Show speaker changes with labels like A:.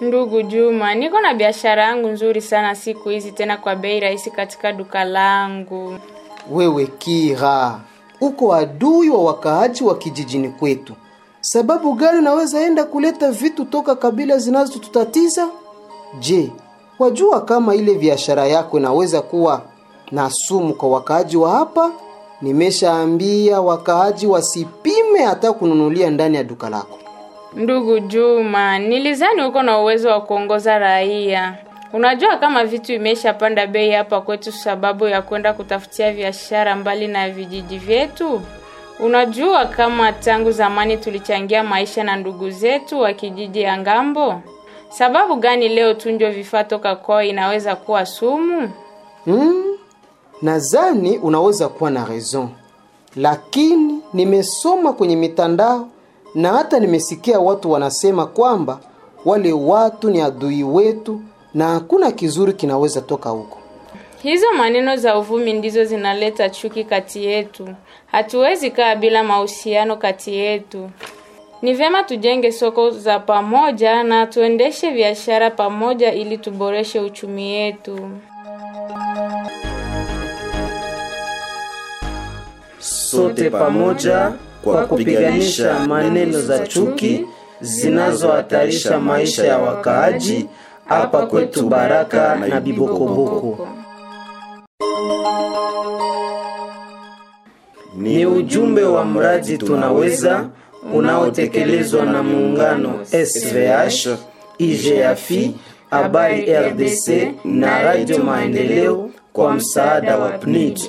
A: Ndugu Juma, niko na biashara yangu nzuri sana siku hizi, tena kwa bei rahisi katika duka langu.
B: Wewe Kira, uko adui wa wakaaji wa kijijini kwetu. Sababu gani unaweza enda kuleta vitu toka kabila zinazotutatiza? Je, wajua kama ile biashara yako inaweza kuwa na sumu kwa wakaaji wa hapa? Nimeshaambia wakaaji wasipime hata kununulia ndani ya duka lako.
A: Ndugu Juma, nilizani uko na uwezo wa kuongoza raia. Unajua kama vitu imeshapanda bei hapa kwetu sababu ya kwenda kutafutia biashara mbali na vijiji vyetu. Unajua kama tangu zamani tulichangia maisha na ndugu zetu wa kijiji ya ng'ambo. Sababu gani leo tunjwe vifaa toka kwao inaweza kuwa sumu?
B: Hmm, nadhani unaweza kuwa na raison, lakini nimesoma kwenye mitandao na hata nimesikia watu wanasema kwamba wale watu ni adui wetu na hakuna kizuri kinaweza toka huko.
A: Hizo maneno za uvumi ndizo zinaleta chuki kati yetu. Hatuwezi kaa bila mahusiano kati yetu. Ni vyema tujenge soko za pamoja na tuendeshe biashara pamoja ili tuboreshe uchumi wetu.
C: Sote pamoja kwa kupiganisha maneno za chuki zinazohatarisha maisha ya wakaaji hapa kwetu Baraka na Bibokoboko. Ni ujumbe wa mradi Tunaweza unaotekelezwa na muungano SVH, IGAFI, Habari RDC na Radio Maendeleo kwa msaada wa PNID.